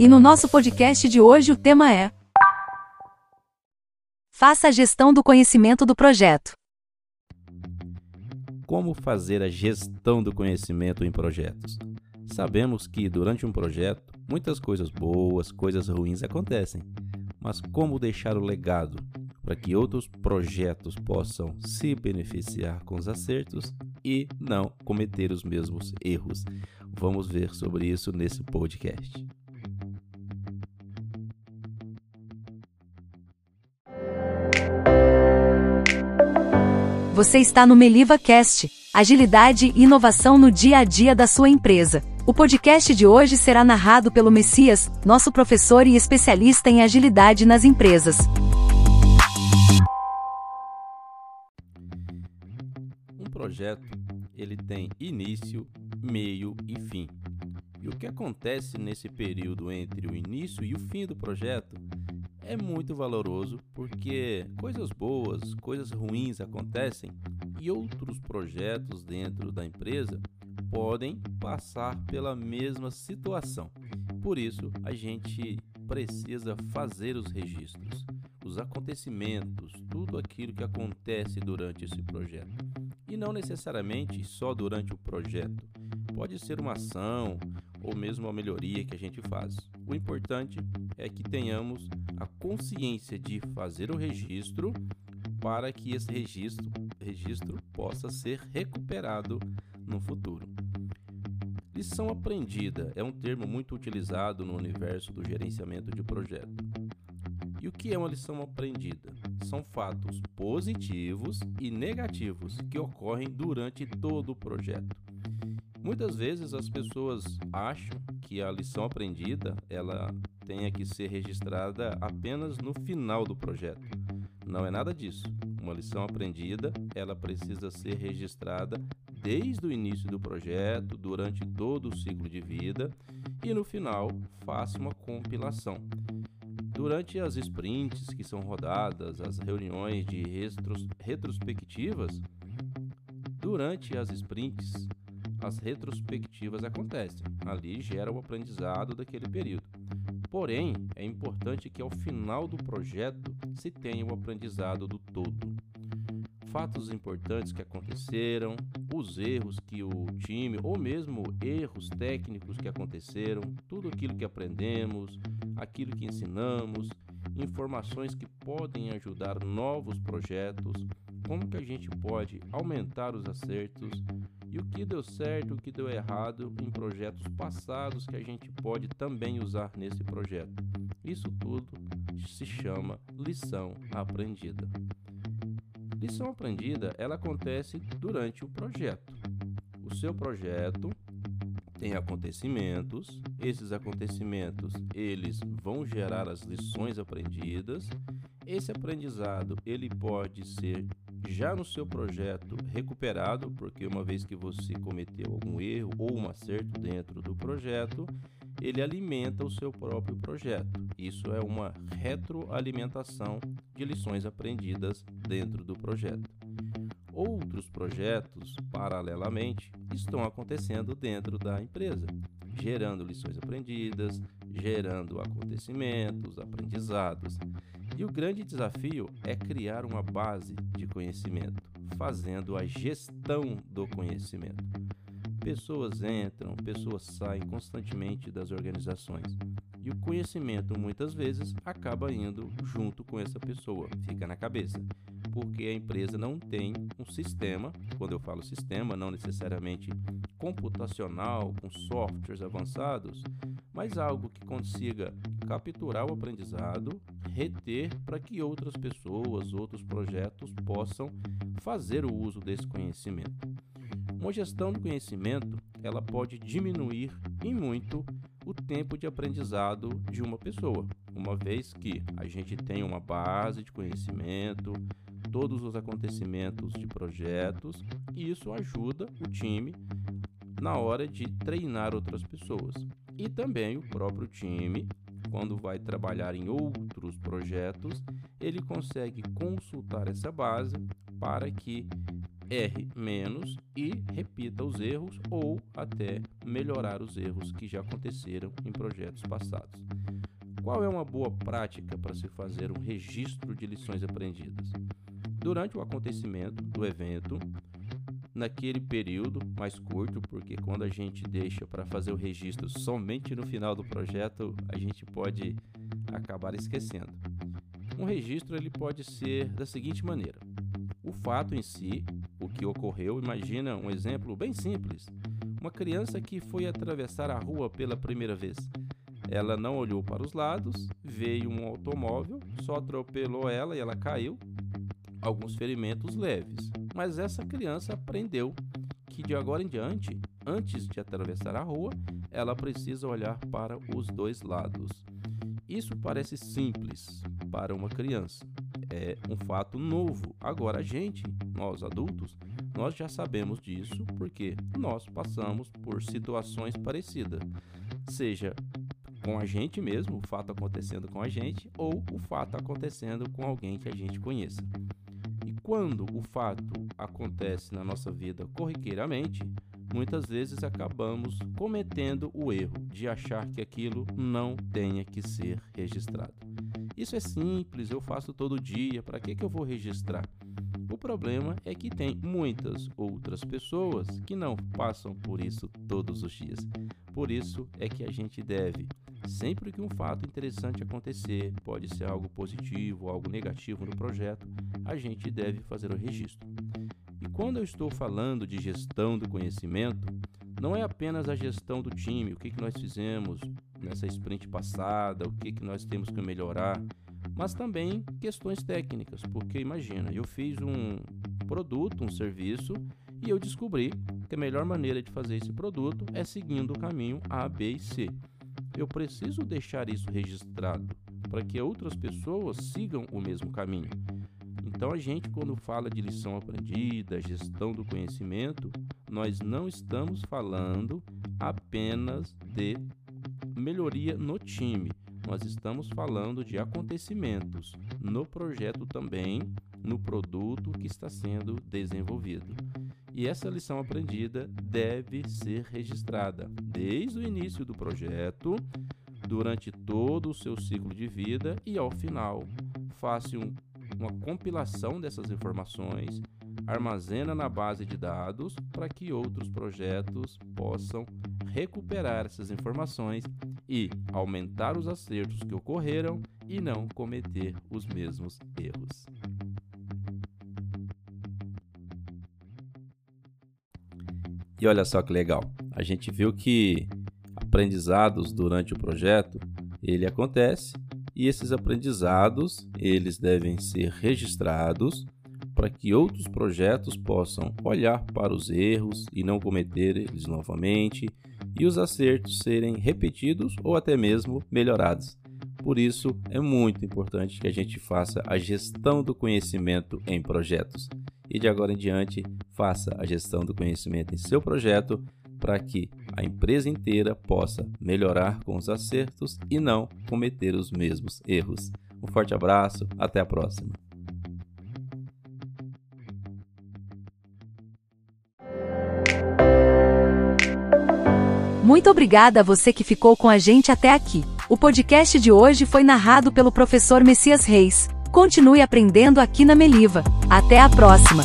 E no nosso podcast de hoje o tema é Faça a gestão do conhecimento do projeto. Como fazer a gestão do conhecimento em projetos? Sabemos que durante um projeto muitas coisas boas, coisas ruins acontecem, mas como deixar o legado para que outros projetos possam se beneficiar com os acertos e não cometer os mesmos erros? Vamos ver sobre isso nesse podcast. Você está no Meliva Cast, agilidade e inovação no dia a dia da sua empresa. O podcast de hoje será narrado pelo Messias, nosso professor e especialista em agilidade nas empresas. Um projeto, ele tem início, meio e fim. E o que acontece nesse período entre o início e o fim do projeto é muito valoroso porque coisas boas, coisas ruins acontecem e outros projetos dentro da empresa podem passar pela mesma situação. Por isso, a gente precisa fazer os registros, os acontecimentos, tudo aquilo que acontece durante esse projeto. E não necessariamente só durante o projeto. Pode ser uma ação ou mesmo uma melhoria que a gente faz. O importante é que tenhamos a consciência de fazer o registro para que esse registro, registro possa ser recuperado no futuro. Lição aprendida é um termo muito utilizado no universo do gerenciamento de projeto. E o que é uma lição aprendida? São fatos positivos e negativos que ocorrem durante todo o projeto. Muitas vezes as pessoas acham que a lição aprendida ela tenha que ser registrada apenas no final do projeto. Não é nada disso. Uma lição aprendida, ela precisa ser registrada desde o início do projeto, durante todo o ciclo de vida e no final faça uma compilação. Durante as sprints que são rodadas, as reuniões de retros, retrospectivas, durante as sprints as retrospectivas acontecem. Ali gera o aprendizado daquele período. Porém, é importante que ao final do projeto se tenha o aprendizado do todo. Fatos importantes que aconteceram, os erros que o time, ou mesmo erros técnicos que aconteceram, tudo aquilo que aprendemos, aquilo que ensinamos, informações que podem ajudar novos projetos, como que a gente pode aumentar os acertos e o que deu certo, o que deu errado em projetos passados que a gente pode também usar nesse projeto. Isso tudo se chama lição aprendida. Lição aprendida, ela acontece durante o projeto. O seu projeto tem acontecimentos, esses acontecimentos, eles vão gerar as lições aprendidas. Esse aprendizado, ele pode ser já no seu projeto recuperado, porque uma vez que você cometeu algum erro ou um acerto dentro do projeto, ele alimenta o seu próprio projeto. Isso é uma retroalimentação de lições aprendidas dentro do projeto. Outros projetos, paralelamente, estão acontecendo dentro da empresa, gerando lições aprendidas, gerando acontecimentos, aprendizados. E o grande desafio é criar uma base de conhecimento, fazendo a gestão do conhecimento. Pessoas entram, pessoas saem constantemente das organizações. E o conhecimento muitas vezes acaba indo junto com essa pessoa, fica na cabeça porque a empresa não tem um sistema, quando eu falo sistema, não necessariamente computacional, com softwares avançados, mas algo que consiga capturar o aprendizado, reter para que outras pessoas, outros projetos possam fazer o uso desse conhecimento. Uma gestão do conhecimento, ela pode diminuir em muito o tempo de aprendizado de uma pessoa, uma vez que a gente tem uma base de conhecimento, todos os acontecimentos de projetos e isso ajuda o time na hora de treinar outras pessoas. E também o próprio time, quando vai trabalhar em outros projetos, ele consegue consultar essa base para que erre menos e repita os erros ou até melhorar os erros que já aconteceram em projetos passados. Qual é uma boa prática para se fazer um registro de lições aprendidas? Durante o acontecimento do evento, naquele período mais curto, porque quando a gente deixa para fazer o registro somente no final do projeto, a gente pode acabar esquecendo. Um registro ele pode ser da seguinte maneira: o fato em si, o que ocorreu, imagina um exemplo bem simples. Uma criança que foi atravessar a rua pela primeira vez. Ela não olhou para os lados, veio um automóvel, só atropelou ela e ela caiu. Alguns ferimentos leves. Mas essa criança aprendeu que de agora em diante, antes de atravessar a rua, ela precisa olhar para os dois lados. Isso parece simples para uma criança, é um fato novo. Agora, a gente, nós adultos, nós já sabemos disso porque nós passamos por situações parecidas, seja com a gente mesmo, o fato acontecendo com a gente, ou o fato acontecendo com alguém que a gente conheça. Quando o fato acontece na nossa vida corriqueiramente, muitas vezes acabamos cometendo o erro de achar que aquilo não tenha que ser registrado. Isso é simples, eu faço todo dia, para que, que eu vou registrar? O problema é que tem muitas outras pessoas que não passam por isso todos os dias. Por isso é que a gente deve, sempre que um fato interessante acontecer, pode ser algo positivo, algo negativo no projeto, a gente deve fazer o registro. E quando eu estou falando de gestão do conhecimento, não é apenas a gestão do time, o que, que nós fizemos nessa sprint passada, o que, que nós temos que melhorar, mas também questões técnicas, porque imagina, eu fiz um produto, um serviço, e eu descobri que a melhor maneira de fazer esse produto é seguindo o caminho A, B e C. Eu preciso deixar isso registrado para que outras pessoas sigam o mesmo caminho. Então, a gente, quando fala de lição aprendida, gestão do conhecimento, nós não estamos falando apenas de melhoria no time. Nós estamos falando de acontecimentos no projeto também, no produto que está sendo desenvolvido. E essa lição aprendida deve ser registrada desde o início do projeto, durante todo o seu ciclo de vida e ao final. Faça um uma compilação dessas informações, armazena na base de dados para que outros projetos possam recuperar essas informações e aumentar os acertos que ocorreram e não cometer os mesmos erros. E olha só que legal, a gente viu que aprendizados durante o projeto ele acontece e esses aprendizados eles devem ser registrados para que outros projetos possam olhar para os erros e não cometer eles novamente e os acertos serem repetidos ou até mesmo melhorados. Por isso, é muito importante que a gente faça a gestão do conhecimento em projetos. E de agora em diante, faça a gestão do conhecimento em seu projeto para que a empresa inteira possa melhorar com os acertos e não cometer os mesmos erros. Um forte abraço, até a próxima. Muito obrigada a você que ficou com a gente até aqui. O podcast de hoje foi narrado pelo professor Messias Reis. Continue aprendendo aqui na Meliva. Até a próxima!